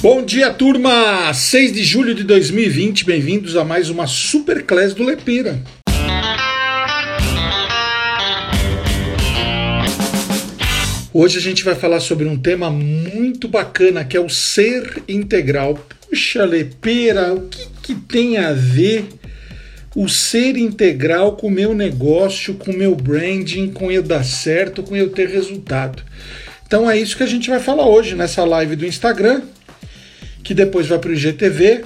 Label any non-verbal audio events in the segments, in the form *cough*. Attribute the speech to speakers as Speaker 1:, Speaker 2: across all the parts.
Speaker 1: Bom dia, turma! 6 de julho de 2020, bem-vindos a mais uma Superclass do Lepeira. Hoje a gente vai falar sobre um tema muito bacana que é o ser integral. Puxa, Lepeira, o que, que tem a ver o ser integral com o meu negócio, com o meu branding, com eu dar certo, com eu ter resultado? Então é isso que a gente vai falar hoje nessa live do Instagram que depois vai para o IGTV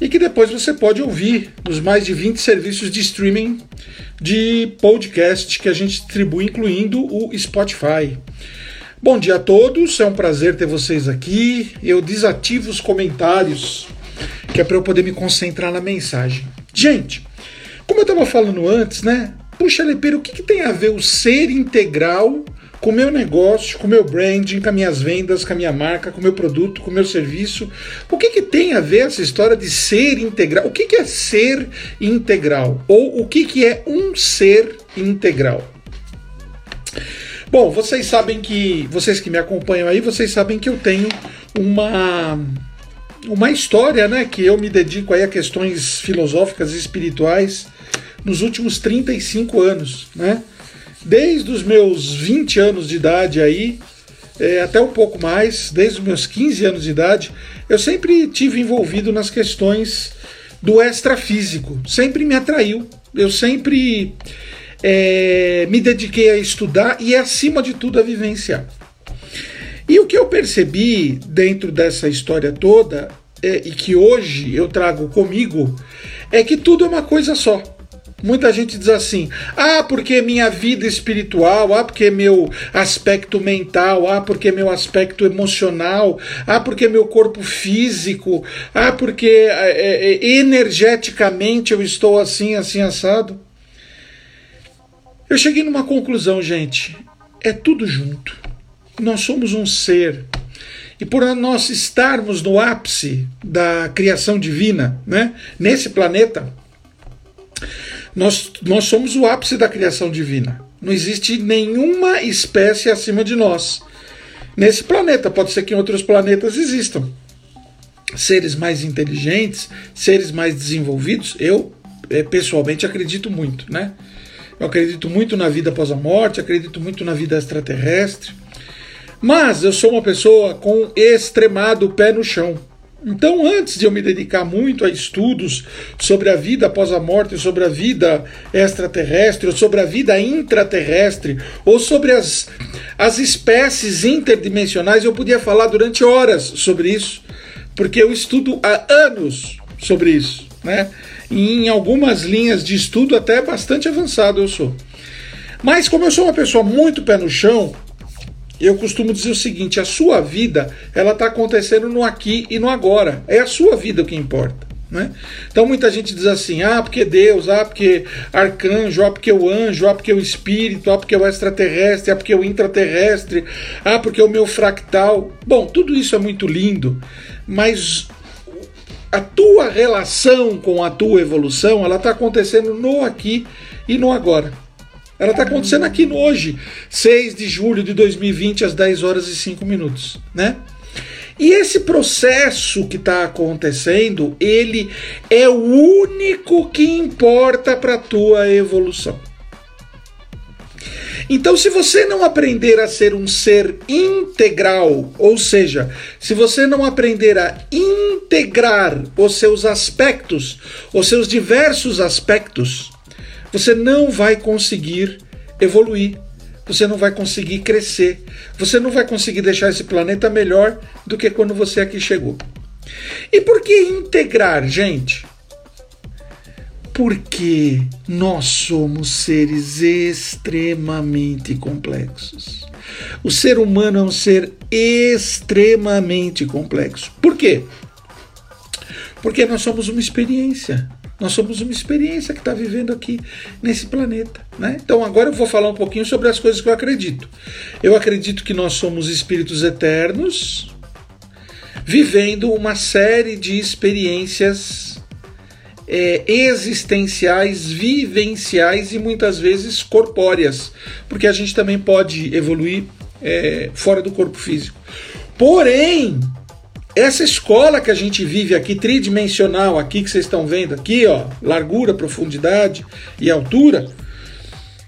Speaker 1: e que depois você pode ouvir nos mais de 20 serviços de streaming de podcast que a gente distribui, incluindo o Spotify. Bom dia a todos, é um prazer ter vocês aqui. Eu desativo os comentários, que é para eu poder me concentrar na mensagem. Gente, como eu estava falando antes, né? Puxa, Lepeiro, o que, que tem a ver o ser integral com o meu negócio, com o meu branding, com as minhas vendas, com a minha marca, com o meu produto, com o meu serviço. O que, que tem a ver essa história de ser integral? O que, que é ser integral? Ou o que, que é um ser integral? Bom, vocês sabem que, vocês que me acompanham aí, vocês sabem que eu tenho uma uma história, né, que eu me dedico aí a questões filosóficas e espirituais nos últimos 35 anos, né? Desde os meus 20 anos de idade aí, é, até um pouco mais, desde os meus 15 anos de idade, eu sempre tive envolvido nas questões do extrafísico, sempre me atraiu, eu sempre é, me dediquei a estudar e, acima de tudo, a vivenciar. E o que eu percebi dentro dessa história toda, é, e que hoje eu trago comigo, é que tudo é uma coisa só. Muita gente diz assim: ah, porque minha vida espiritual, ah, porque meu aspecto mental, ah, porque meu aspecto emocional, ah, porque meu corpo físico, ah, porque é, é, energeticamente eu estou assim, assim, assado. Eu cheguei numa conclusão, gente: é tudo junto. Nós somos um ser. E por nós estarmos no ápice da criação divina, né, nesse planeta, nós, nós somos o ápice da criação divina. Não existe nenhuma espécie acima de nós. Nesse planeta, pode ser que em outros planetas existam seres mais inteligentes, seres mais desenvolvidos. Eu, é, pessoalmente, acredito muito, né? Eu acredito muito na vida após a morte, acredito muito na vida extraterrestre. Mas eu sou uma pessoa com extremado pé no chão. Então, antes de eu me dedicar muito a estudos sobre a vida após a morte, sobre a vida extraterrestre, ou sobre a vida intraterrestre, ou sobre as, as espécies interdimensionais, eu podia falar durante horas sobre isso, porque eu estudo há anos sobre isso, né? E em algumas linhas de estudo até bastante avançado eu sou. Mas como eu sou uma pessoa muito pé no chão, eu costumo dizer o seguinte: a sua vida ela está acontecendo no aqui e no agora. É a sua vida que importa. Né? Então muita gente diz assim: ah, porque Deus, ah, porque arcanjo, ah, porque o anjo, ah, porque o espírito, ah, porque o extraterrestre, ah, porque o intraterrestre, ah, porque o meu fractal. Bom, tudo isso é muito lindo, mas a tua relação com a tua evolução ela está acontecendo no aqui e no agora. Ela está acontecendo aqui no hoje, 6 de julho de 2020, às 10 horas e 5 minutos, né? E esse processo que está acontecendo, ele é o único que importa para a tua evolução. Então, se você não aprender a ser um ser integral, ou seja, se você não aprender a integrar os seus aspectos, os seus diversos aspectos, você não vai conseguir evoluir, você não vai conseguir crescer, você não vai conseguir deixar esse planeta melhor do que quando você aqui chegou. E por que integrar, gente? Porque nós somos seres extremamente complexos. O ser humano é um ser extremamente complexo. Por quê? Porque nós somos uma experiência. Nós somos uma experiência que está vivendo aqui nesse planeta. Né? Então agora eu vou falar um pouquinho sobre as coisas que eu acredito. Eu acredito que nós somos espíritos eternos vivendo uma série de experiências é, existenciais, vivenciais e muitas vezes corpóreas, porque a gente também pode evoluir é, fora do corpo físico. Porém, essa escola que a gente vive aqui, tridimensional, aqui que vocês estão vendo aqui, ó, largura, profundidade e altura,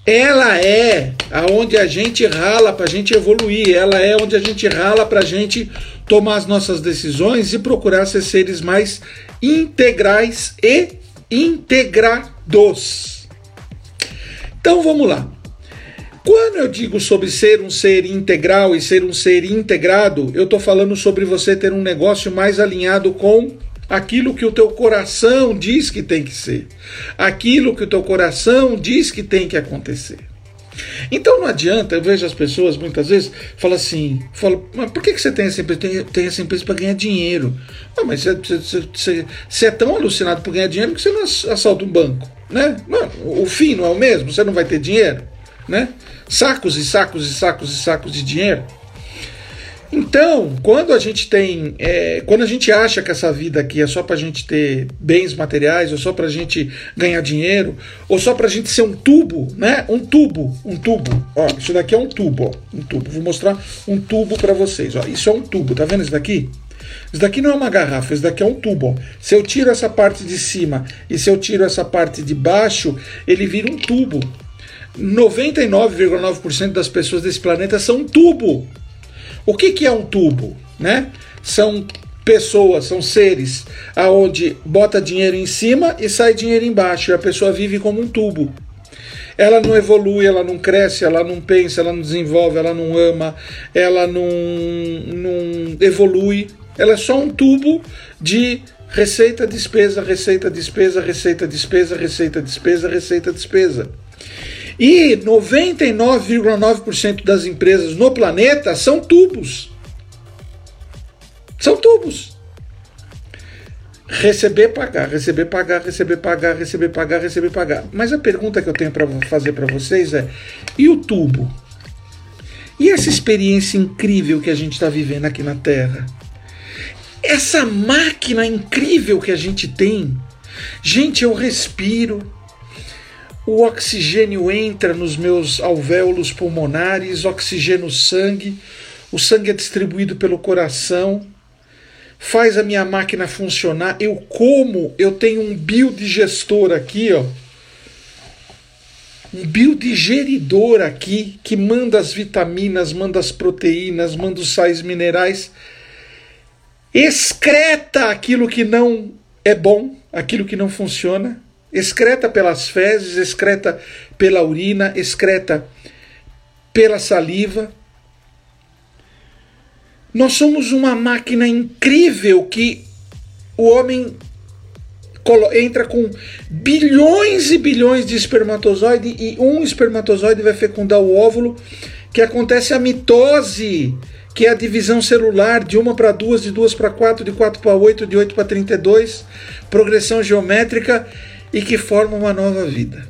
Speaker 1: ela é aonde a gente rala para a gente evoluir, ela é onde a gente rala para a gente tomar as nossas decisões e procurar ser seres mais integrais e integrados. Então vamos lá. Quando eu digo sobre ser um ser integral e ser um ser integrado, eu estou falando sobre você ter um negócio mais alinhado com aquilo que o teu coração diz que tem que ser, aquilo que o teu coração diz que tem que acontecer. Então não adianta, eu vejo as pessoas muitas vezes falam assim, falam, mas por que, que você tem essa empresa? Tem, tem essa empresa para ganhar dinheiro. Ah, mas você, você, você, você, é tão alucinado por ganhar dinheiro que você não assalta um banco. Né? Não, o fim não é o mesmo? Você não vai ter dinheiro? né? Sacos e sacos e sacos e sacos de dinheiro. Então, quando a gente tem, é, quando a gente acha que essa vida aqui é só para a gente ter bens materiais, ou só para a gente ganhar dinheiro, ou só para a gente ser um tubo, né? Um tubo, um tubo. Ó, isso daqui é um tubo, ó, um tubo. Vou mostrar um tubo para vocês. Ó, isso é um tubo, tá vendo isso daqui? Isso daqui não é uma garrafa, isso daqui é um tubo. Ó. Se eu tiro essa parte de cima e se eu tiro essa parte de baixo, ele vira um tubo. 99,9% das pessoas desse planeta são um tubo. O que, que é um tubo? Né? São pessoas, são seres aonde bota dinheiro em cima e sai dinheiro embaixo, e a pessoa vive como um tubo. Ela não evolui, ela não cresce, ela não pensa, ela não desenvolve, ela não ama, ela não, não evolui. Ela é só um tubo de receita, despesa, receita, despesa, receita, despesa, receita, despesa, receita, despesa. E 99,9% das empresas no planeta são tubos. São tubos. Receber, pagar, receber, pagar, receber, pagar, receber, pagar, receber, pagar. Mas a pergunta que eu tenho para fazer para vocês é: e o tubo? E essa experiência incrível que a gente está vivendo aqui na Terra? Essa máquina incrível que a gente tem? Gente, eu respiro, o oxigênio entra nos meus alvéolos pulmonares, oxigena o sangue, o sangue é distribuído pelo coração, faz a minha máquina funcionar. Eu como, eu tenho um biodigestor aqui, ó. Um biodigeridor aqui que manda as vitaminas, manda as proteínas, manda os sais minerais, excreta aquilo que não é bom, aquilo que não funciona excreta pelas fezes, excreta pela urina, excreta pela saliva. Nós somos uma máquina incrível que o homem entra com bilhões e bilhões de espermatozoide e um espermatozoide vai fecundar o óvulo, que acontece a mitose, que é a divisão celular de uma para duas, de duas para quatro, de quatro para oito, de oito para trinta e dois, progressão geométrica e que forma uma nova vida.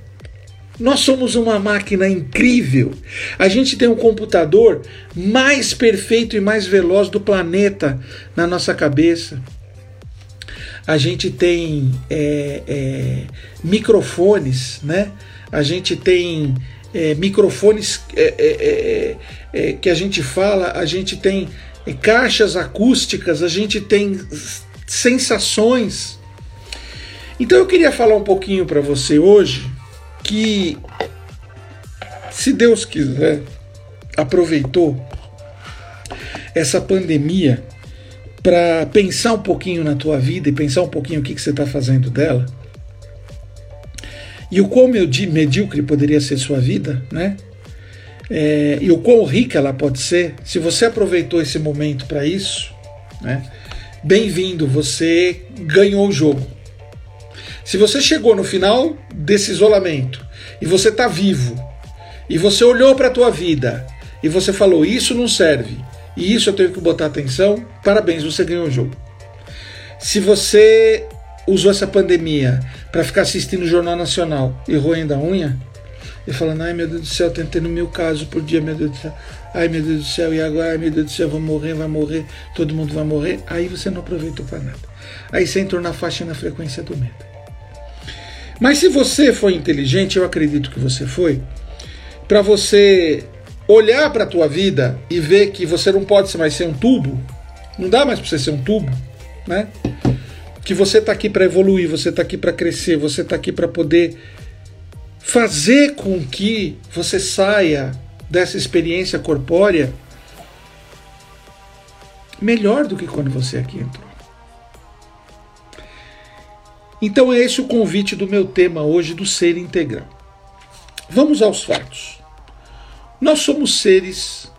Speaker 1: Nós somos uma máquina incrível. A gente tem um computador mais perfeito e mais veloz do planeta na nossa cabeça. A gente tem é, é, microfones, né? A gente tem é, microfones é, é, é, que a gente fala, a gente tem caixas acústicas, a gente tem sensações. Então eu queria falar um pouquinho para você hoje que, se Deus quiser, aproveitou essa pandemia para pensar um pouquinho na tua vida e pensar um pouquinho o que, que você está fazendo dela e o quão medíocre poderia ser sua vida, né? É, e o quão rica ela pode ser, se você aproveitou esse momento para isso, né? Bem-vindo, você ganhou o jogo. Se você chegou no final desse isolamento e você está vivo e você olhou para a tua vida e você falou isso não serve e isso eu tenho que botar atenção, parabéns, você ganhou o jogo. Se você usou essa pandemia para ficar assistindo o Jornal Nacional e roendo a unha e falando, ai meu Deus do céu, tentando mil casos por dia, meu Deus do céu, ai meu Deus do céu, e agora, ai meu Deus do céu, vou morrer, vai morrer, todo mundo vai morrer, aí você não aproveitou para nada. Aí você entrou na faixa e na frequência do medo. Mas se você foi inteligente, eu acredito que você foi, para você olhar para a tua vida e ver que você não pode mais ser um tubo, Não dá mais para você ser um tubo, né? Que você está aqui para evoluir, você está aqui para crescer, você está aqui para poder fazer com que você saia dessa experiência corpórea melhor do que quando você aqui entrou. Então é esse o convite do meu tema hoje do ser integral. Vamos aos fatos. Nós somos seres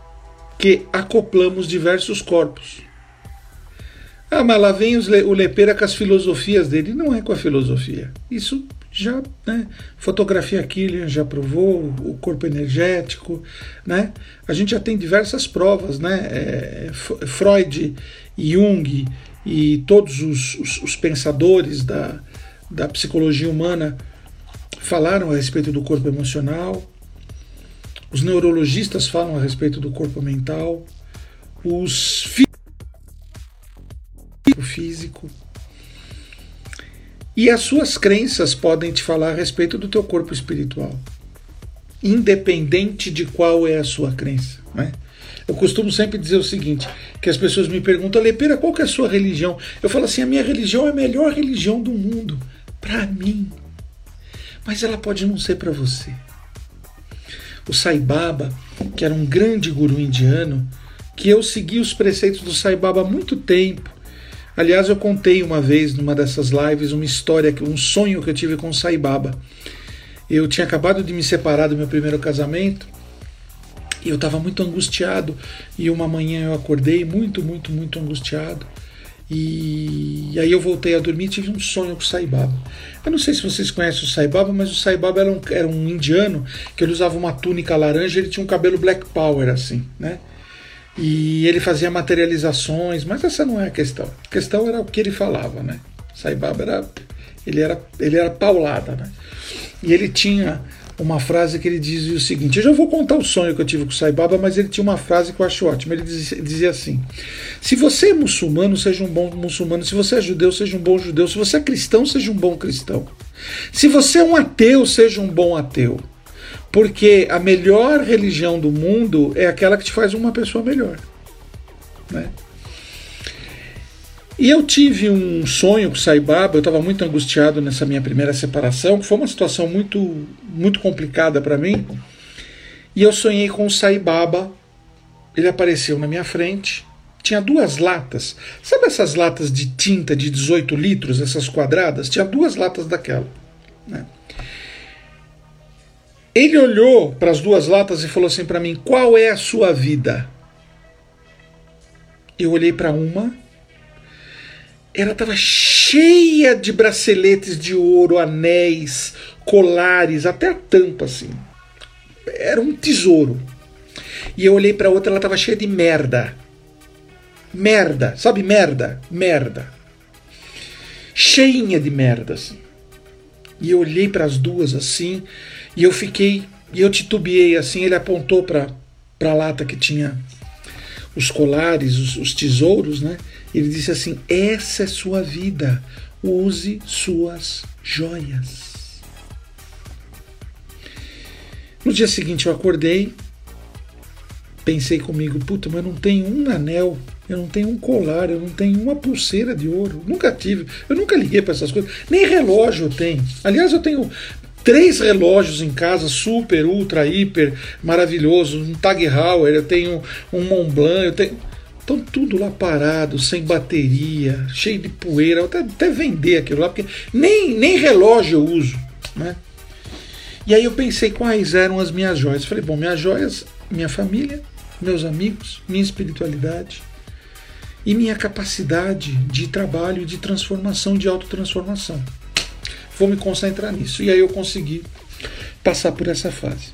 Speaker 1: que acoplamos diversos corpos. Ah, mas lá vem o Lepeira com as filosofias dele. Não é com a filosofia. Isso já, né? Fotografia Killian já provou, o corpo energético, né? A gente já tem diversas provas, né? É, Freud, Jung e todos os, os, os pensadores da, da psicologia humana falaram a respeito do corpo emocional, os neurologistas falam a respeito do corpo mental, os físico. E as suas crenças podem te falar a respeito do teu corpo espiritual, independente de qual é a sua crença. Né? Eu costumo sempre dizer o seguinte, que as pessoas me perguntam, Lepira, qual que é a sua religião? Eu falo assim, a minha religião é a melhor religião do mundo, para mim. Mas ela pode não ser para você. O Sai Baba, que era um grande guru indiano, que eu segui os preceitos do Sai Baba há muito tempo, Aliás, eu contei uma vez numa dessas lives uma história, um sonho que eu tive com o Sai Baba. Eu tinha acabado de me separar do meu primeiro casamento e eu estava muito angustiado. E uma manhã eu acordei muito, muito, muito angustiado. E, aí eu voltei a dormir e tive um sonho com o Sai Baba. Eu não sei se vocês conhecem o Sai Baba, mas o Sai Baba era um, era um indiano que ele usava uma túnica laranja e ele tinha um cabelo black power assim, né? E ele fazia materializações, mas essa não é a questão. A questão era o que ele falava, né? Saibaba era ele era ele era paulada, né? E ele tinha uma frase que ele dizia o seguinte: eu já vou contar o sonho que eu tive com o Saibaba, mas ele tinha uma frase que eu acho ótima. Ele dizia, dizia assim: se você é muçulmano, seja um bom muçulmano. Se você é judeu, seja um bom judeu. Se você é cristão, seja um bom cristão. Se você é um ateu, seja um bom ateu. Porque a melhor religião do mundo é aquela que te faz uma pessoa melhor. Né? E eu tive um sonho com o Sai Baba, eu estava muito angustiado nessa minha primeira separação, que foi uma situação muito, muito complicada para mim. E eu sonhei com o Sai Baba, ele apareceu na minha frente, tinha duas latas. Sabe essas latas de tinta de 18 litros, essas quadradas? Tinha duas latas daquela. Né? Ele olhou para as duas latas e falou assim para mim: Qual é a sua vida? Eu olhei para uma, ela estava cheia de braceletes de ouro, anéis, colares, até a tampa assim. Era um tesouro. E eu olhei para outra, ela estava cheia de merda. Merda, sabe merda? Merda. Cheinha de merda assim. E eu olhei para as duas assim, e eu fiquei, e eu titubeei assim, ele apontou para a lata que tinha os colares, os, os tesouros, né? Ele disse assim: Essa é sua vida, use suas joias. No dia seguinte eu acordei, pensei comigo, puta, mas não tem um anel, eu não tenho um colar, eu não tenho uma pulseira de ouro, nunca tive, eu nunca liguei para essas coisas, nem relógio eu tenho. Aliás, eu tenho três relógios em casa, super, ultra, hiper, maravilhoso, um Tag Heuer, eu tenho um Montblanc, eu tenho. Estão tudo lá parado, sem bateria, cheio de poeira, até, até vender aquilo lá, porque nem, nem relógio eu uso, né? E aí eu pensei quais eram as minhas joias. Falei, bom, minhas joias, minha família, meus amigos, minha espiritualidade e minha capacidade de trabalho de transformação, de autotransformação vou me concentrar nisso. E aí eu consegui passar por essa fase.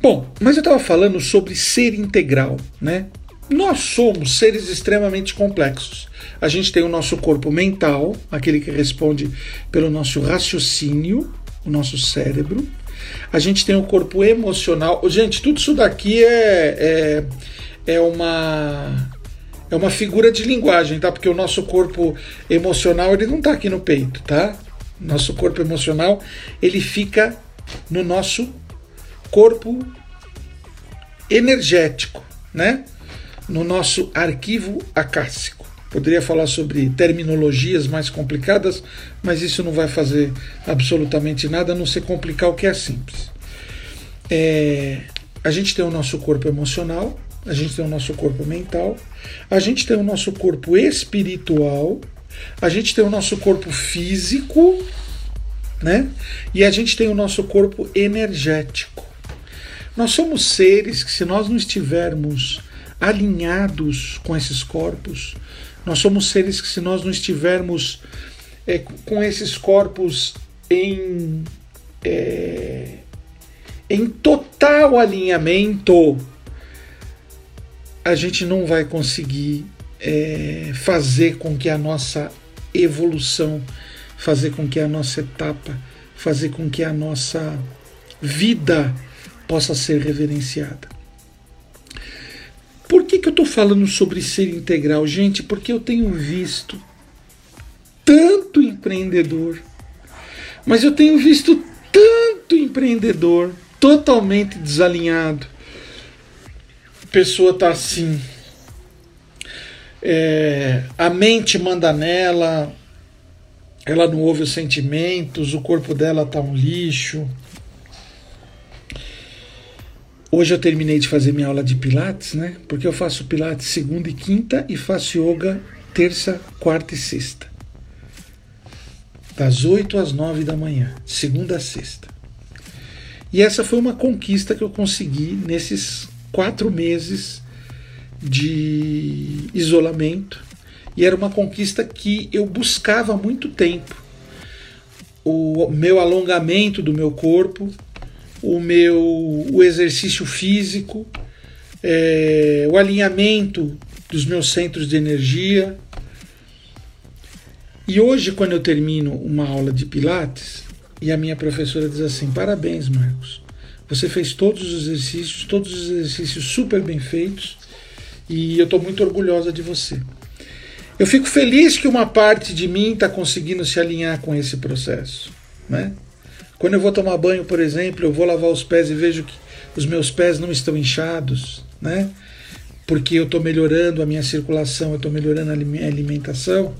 Speaker 1: Bom, mas eu estava falando sobre ser integral, né? Nós somos seres extremamente complexos. A gente tem o nosso corpo mental, aquele que responde pelo nosso raciocínio, o nosso cérebro. A gente tem o corpo emocional. Gente, tudo isso daqui é, é, é uma é uma figura de linguagem, tá? Porque o nosso corpo emocional ele não está aqui no peito, tá? Nosso corpo emocional ele fica no nosso corpo energético, né? no nosso arquivo acássico. Poderia falar sobre terminologias mais complicadas, mas isso não vai fazer absolutamente nada a não ser complicar o que é simples. É, a gente tem o nosso corpo emocional, a gente tem o nosso corpo mental, a gente tem o nosso corpo espiritual, a gente tem o nosso corpo físico, né? E a gente tem o nosso corpo energético. Nós somos seres que, se nós não estivermos alinhados com esses corpos, nós somos seres que, se nós não estivermos é, com esses corpos em, é, em total alinhamento, a gente não vai conseguir é, fazer com que a nossa evolução, fazer com que a nossa etapa, fazer com que a nossa vida possa ser reverenciada. Por que, que eu estou falando sobre ser integral? Gente, porque eu tenho visto tanto empreendedor, mas eu tenho visto tanto empreendedor totalmente desalinhado. Pessoa está assim. É, a mente manda nela, ela não ouve os sentimentos, o corpo dela está um lixo, Hoje eu terminei de fazer minha aula de Pilates, né? Porque eu faço Pilates segunda e quinta e faço yoga terça, quarta e sexta. Das 8 às 9 da manhã, segunda a sexta. E essa foi uma conquista que eu consegui nesses quatro meses de isolamento. E era uma conquista que eu buscava há muito tempo. O meu alongamento do meu corpo, o meu o exercício físico, é, o alinhamento dos meus centros de energia. E hoje, quando eu termino uma aula de Pilates, e a minha professora diz assim: parabéns, Marcos, você fez todos os exercícios, todos os exercícios super bem feitos, e eu estou muito orgulhosa de você. Eu fico feliz que uma parte de mim está conseguindo se alinhar com esse processo, né? Quando eu vou tomar banho, por exemplo, eu vou lavar os pés e vejo que os meus pés não estão inchados, né? Porque eu estou melhorando a minha circulação, eu estou melhorando a minha alimentação.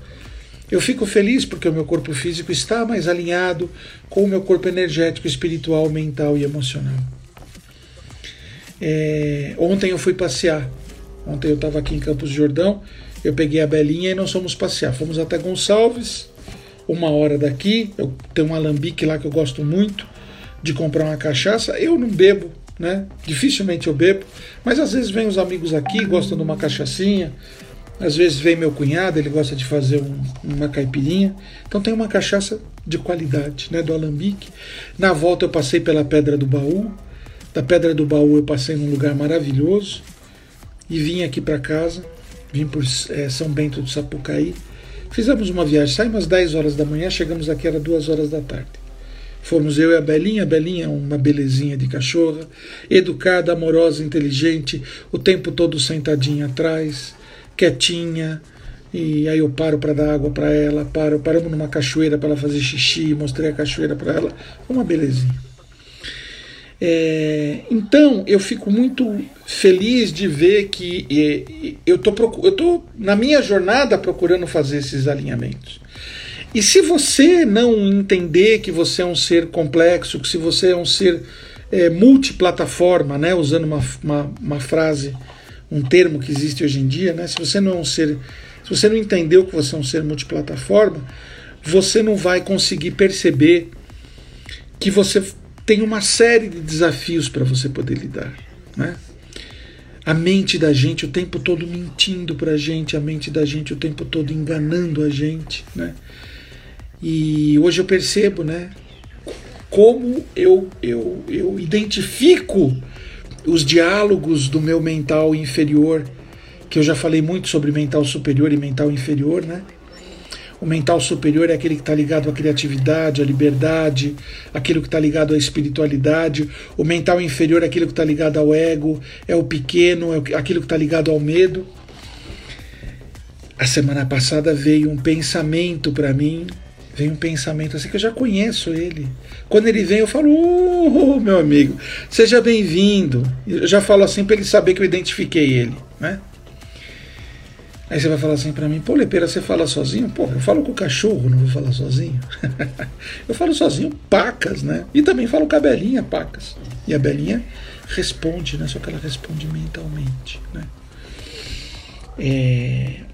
Speaker 1: Eu fico feliz porque o meu corpo físico está mais alinhado com o meu corpo energético, espiritual, mental e emocional. É, ontem eu fui passear. Ontem eu estava aqui em Campos de Jordão. Eu peguei a Belinha e nós fomos passear. Fomos até Gonçalves uma hora daqui. Eu tenho um alambique lá que eu gosto muito de comprar uma cachaça. Eu não bebo, né? Dificilmente eu bebo, mas às vezes vem os amigos aqui, gostam de uma cachaçinha. Às vezes vem meu cunhado, ele gosta de fazer um, uma caipirinha. Então tem uma cachaça de qualidade, né, do alambique. Na volta eu passei pela Pedra do Baú. Da Pedra do Baú eu passei num lugar maravilhoso e vim aqui para casa. Vim por é, São Bento do Sapucaí Fizemos uma viagem, saímos às 10 horas da manhã, chegamos aqui, era 2 horas da tarde. Fomos eu e a Belinha, a Belinha é uma belezinha de cachorra, educada, amorosa, inteligente, o tempo todo sentadinha atrás, quietinha, e aí eu paro para dar água para ela, paro, paramos numa cachoeira para ela fazer xixi, mostrei a cachoeira para ela, uma belezinha. É, então eu fico muito feliz de ver que é, eu tô, eu tô na minha jornada procurando fazer esses alinhamentos. E se você não entender que você é um ser complexo, que se você é um ser é, multiplataforma, né, usando uma, uma, uma, frase, um termo que existe hoje em dia, né, se você não é um ser, se você não entendeu que você é um ser multiplataforma, você não vai conseguir perceber que você tem uma série de desafios para você poder lidar. Né? A mente da gente o tempo todo mentindo para a gente, a mente da gente o tempo todo enganando a gente. Né? E hoje eu percebo né, como eu, eu, eu identifico os diálogos do meu mental inferior, que eu já falei muito sobre mental superior e mental inferior, né? O mental superior é aquele que está ligado à criatividade, à liberdade, aquilo que está ligado à espiritualidade. O mental inferior é aquilo que está ligado ao ego, é o pequeno, é aquilo que está ligado ao medo. A semana passada veio um pensamento para mim, veio um pensamento assim que eu já conheço ele. Quando ele vem, eu falo, oh, meu amigo, seja bem-vindo. Eu já falo assim para ele saber que eu identifiquei ele, né? Aí você vai falar assim para mim, pô, você fala sozinho? Pô, eu falo com o cachorro, não vou falar sozinho. *laughs* eu falo sozinho pacas, né? E também falo com a Belinha pacas. E a Belinha responde, né? Só que ela responde mentalmente, né? É...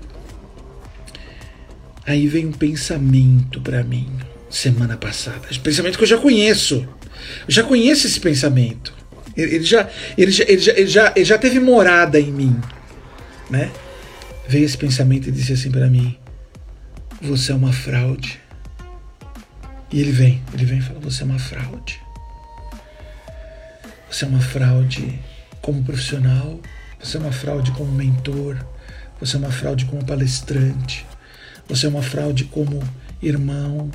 Speaker 1: Aí vem um pensamento para mim semana passada. Esse pensamento que eu já conheço. Eu já conheço esse pensamento. Ele, ele já, ele, já, ele, já, ele, já, ele já teve morada em mim, né? veio esse pensamento e disse assim para mim: Você é uma fraude. E ele vem, ele vem e fala: Você é uma fraude. Você é uma fraude como profissional, você é uma fraude como mentor, você é uma fraude como palestrante, você é uma fraude como irmão,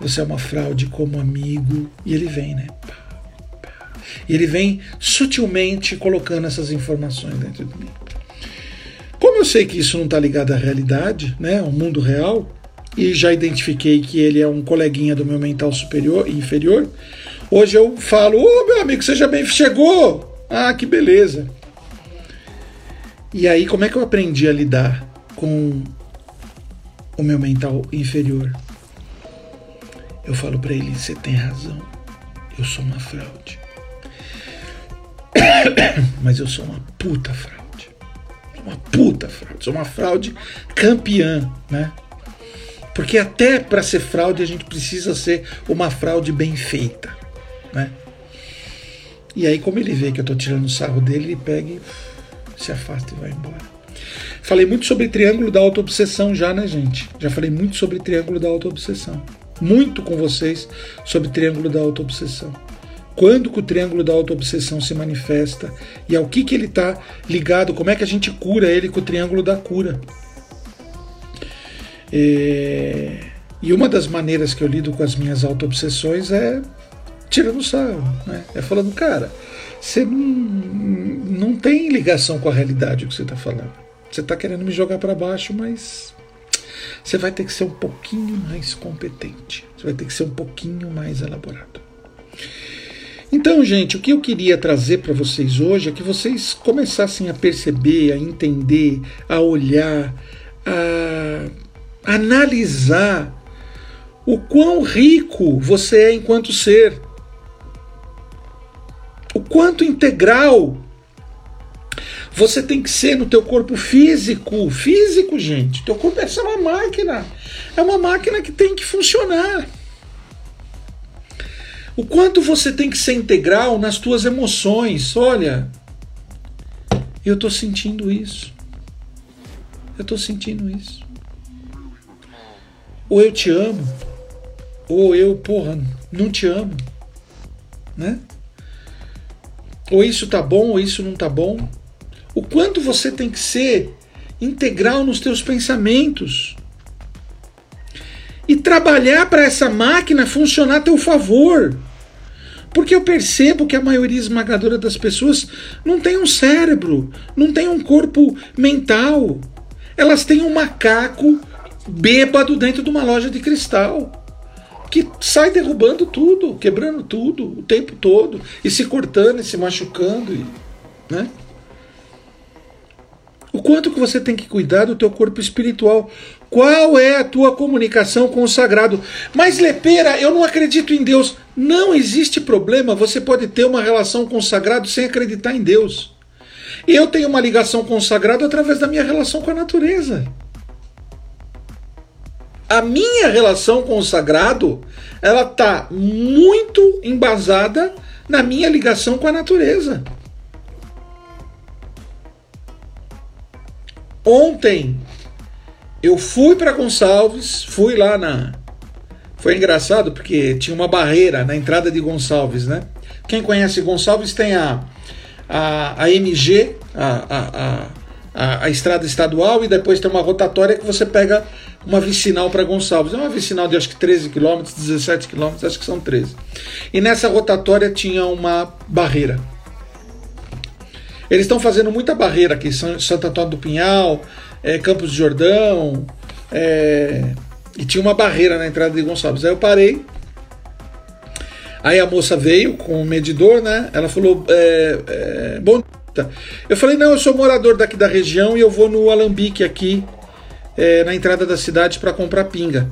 Speaker 1: você é uma fraude como amigo. E ele vem, né? E ele vem sutilmente colocando essas informações dentro de mim. Como eu sei que isso não está ligado à realidade, né, ao mundo real, e já identifiquei que ele é um coleguinha do meu mental superior e inferior, hoje eu falo: Ô oh, meu amigo, seja bem, chegou! Ah, que beleza! E aí, como é que eu aprendi a lidar com o meu mental inferior? Eu falo para ele: você tem razão, eu sou uma fraude. *coughs* Mas eu sou uma puta fraude uma puta fraude, sou uma fraude campeã, né? Porque até para ser fraude a gente precisa ser uma fraude bem feita, né? E aí, como ele vê que eu tô tirando o sarro dele, ele pega e se afasta e vai embora. Falei muito sobre triângulo da autoobsessão já, né, gente? Já falei muito sobre triângulo da autoobsessão. Muito com vocês sobre triângulo da autoobsessão quando que o triângulo da autoobsessão se manifesta e ao que, que ele está ligado, como é que a gente cura ele com o triângulo da cura. É... E uma das maneiras que eu lido com as minhas autoobsessões é tirando sarro, né? é falando, cara, você não, não tem ligação com a realidade o que você está falando. Você está querendo me jogar para baixo, mas você vai ter que ser um pouquinho mais competente, você vai ter que ser um pouquinho mais elaborado. Então, gente, o que eu queria trazer para vocês hoje é que vocês começassem a perceber, a entender, a olhar, a analisar o quão rico você é enquanto ser, o quanto integral você tem que ser no teu corpo físico, físico, gente. Teu corpo é uma máquina, é uma máquina que tem que funcionar. O quanto você tem que ser integral nas tuas emoções. Olha, eu estou sentindo isso. Eu estou sentindo isso. Ou eu te amo, ou eu, porra, não te amo, né? Ou isso tá bom, ou isso não tá bom. O quanto você tem que ser integral nos teus pensamentos e trabalhar para essa máquina funcionar a teu favor. Porque eu percebo que a maioria esmagadora das pessoas não tem um cérebro, não tem um corpo mental. Elas têm um macaco bêbado dentro de uma loja de cristal que sai derrubando tudo, quebrando tudo o tempo todo e se cortando e se machucando, e, né? O quanto que você tem que cuidar do teu corpo espiritual. Qual é a tua comunicação com o sagrado? Mas Lepeira, eu não acredito em Deus. Não existe problema, você pode ter uma relação com o sagrado sem acreditar em Deus. Eu tenho uma ligação com o sagrado através da minha relação com a natureza. A minha relação com o sagrado, ela está muito embasada na minha ligação com a natureza. Ontem eu fui para Gonçalves, fui lá na. Foi engraçado porque tinha uma barreira na entrada de Gonçalves, né? Quem conhece Gonçalves tem a, a, a MG, a, a, a, a estrada estadual, e depois tem uma rotatória que você pega uma vicinal para Gonçalves. É uma vicinal de acho que 13 km, 17 km, acho que são 13. E nessa rotatória tinha uma barreira. Eles estão fazendo muita barreira aqui, Santo Antônio do Pinhal, é, Campos de Jordão, é, e tinha uma barreira na entrada de Gonçalves. Aí eu parei, aí a moça veio com o medidor, né? Ela falou, é, é, bom dia. Eu falei, não, eu sou morador daqui da região e eu vou no Alambique aqui, é, na entrada da cidade para comprar pinga.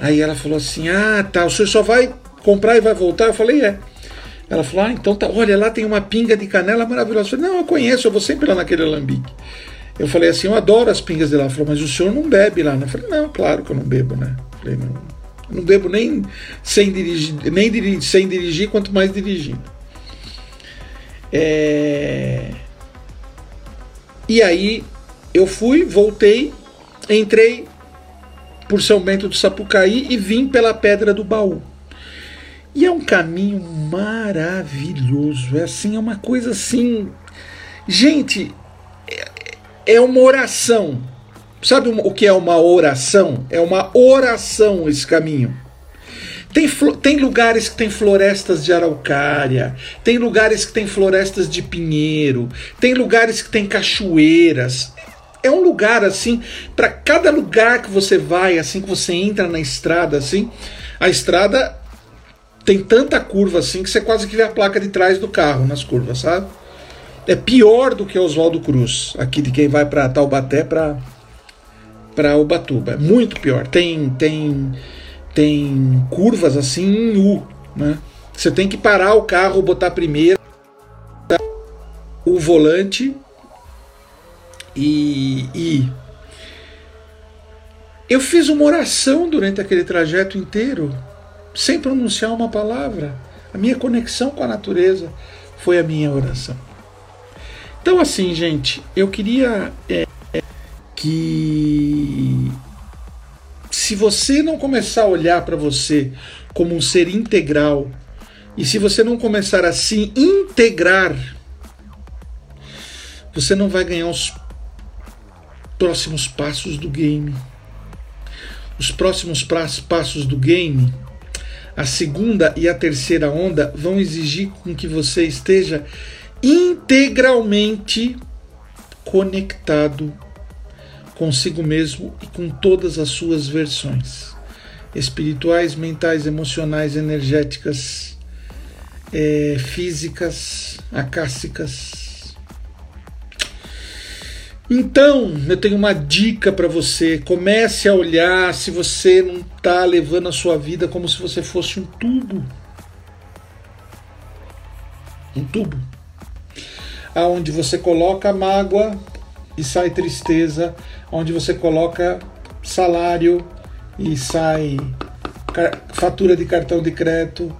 Speaker 1: Aí ela falou assim: Ah, tá, o senhor só vai comprar e vai voltar? Eu falei: É. Ela falou: Ah, então tá, olha, lá tem uma pinga de canela maravilhosa. Eu falei: Não, eu conheço, eu vou sempre lá naquele alambique. Eu falei assim: Eu adoro as pingas de lá. Ela falou: Mas o senhor não bebe lá? Eu falei: Não, claro que eu não bebo, né? Eu falei: Não, não bebo nem sem dirigir, nem sem dirigir, quanto mais dirigindo. É... E aí eu fui, voltei, entrei por São Bento do Sapucaí e vim pela Pedra do Baú. E é um caminho maravilhoso. É assim, é uma coisa assim. Gente, é, é uma oração. Sabe o que é uma oração? É uma oração esse caminho. Tem, tem lugares que tem florestas de araucária, tem lugares que tem florestas de pinheiro, tem lugares que tem cachoeiras. É um lugar assim, para cada lugar que você vai, assim que você entra na estrada, assim, a estrada tem tanta curva assim que você quase que vê a placa de trás do carro nas curvas, sabe? É pior do que Oswaldo Cruz, aqui de quem vai para Taubaté para para Ubatuba. É muito pior. Tem tem tem curvas assim em U, né? Você tem que parar o carro, botar primeiro o volante e, e eu fiz uma oração durante aquele trajeto inteiro, sem pronunciar uma palavra. A minha conexão com a natureza foi a minha oração. Então, assim, gente, eu queria é, que se você não começar a olhar para você como um ser integral, e se você não começar a se integrar, você não vai ganhar os próximos passos do game. Os próximos passos do game, a segunda e a terceira onda, vão exigir com que você esteja integralmente conectado consigo mesmo e com todas as suas versões espirituais, mentais, emocionais, energéticas, é, físicas, acássicas. Então, eu tenho uma dica para você. Comece a olhar se você não está levando a sua vida como se você fosse um tubo. Um tubo. Aonde você coloca mágoa e sai tristeza, onde você coloca salário e sai fatura de cartão de crédito,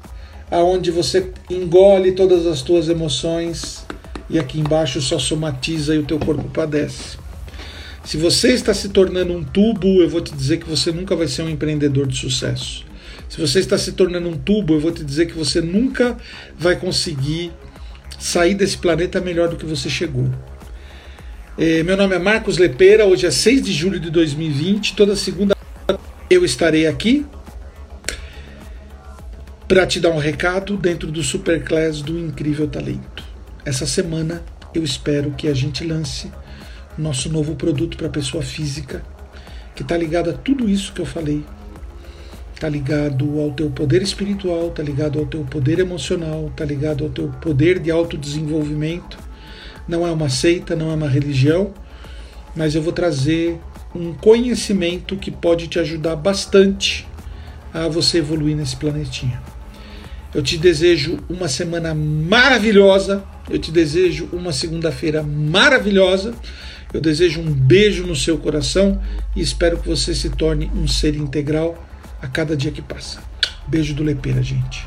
Speaker 1: aonde você engole todas as tuas emoções e aqui embaixo só somatiza e o teu corpo padece. Se você está se tornando um tubo, eu vou te dizer que você nunca vai ser um empreendedor de sucesso. Se você está se tornando um tubo, eu vou te dizer que você nunca vai conseguir sair desse planeta melhor do que você chegou. É, meu nome é Marcos Lepeira, hoje é 6 de julho de 2020. Toda segunda eu estarei aqui para te dar um recado dentro do Superclass do Incrível Talento. Essa semana eu espero que a gente lance nosso novo produto para pessoa física, que está ligado a tudo isso que eu falei. Está ligado ao teu poder espiritual, está ligado ao teu poder emocional, está ligado ao teu poder de autodesenvolvimento não é uma seita, não é uma religião, mas eu vou trazer um conhecimento que pode te ajudar bastante a você evoluir nesse planetinha. Eu te desejo uma semana maravilhosa, eu te desejo uma segunda-feira maravilhosa, eu desejo um beijo no seu coração e espero que você se torne um ser integral a cada dia que passa. Beijo do Lepeira, gente.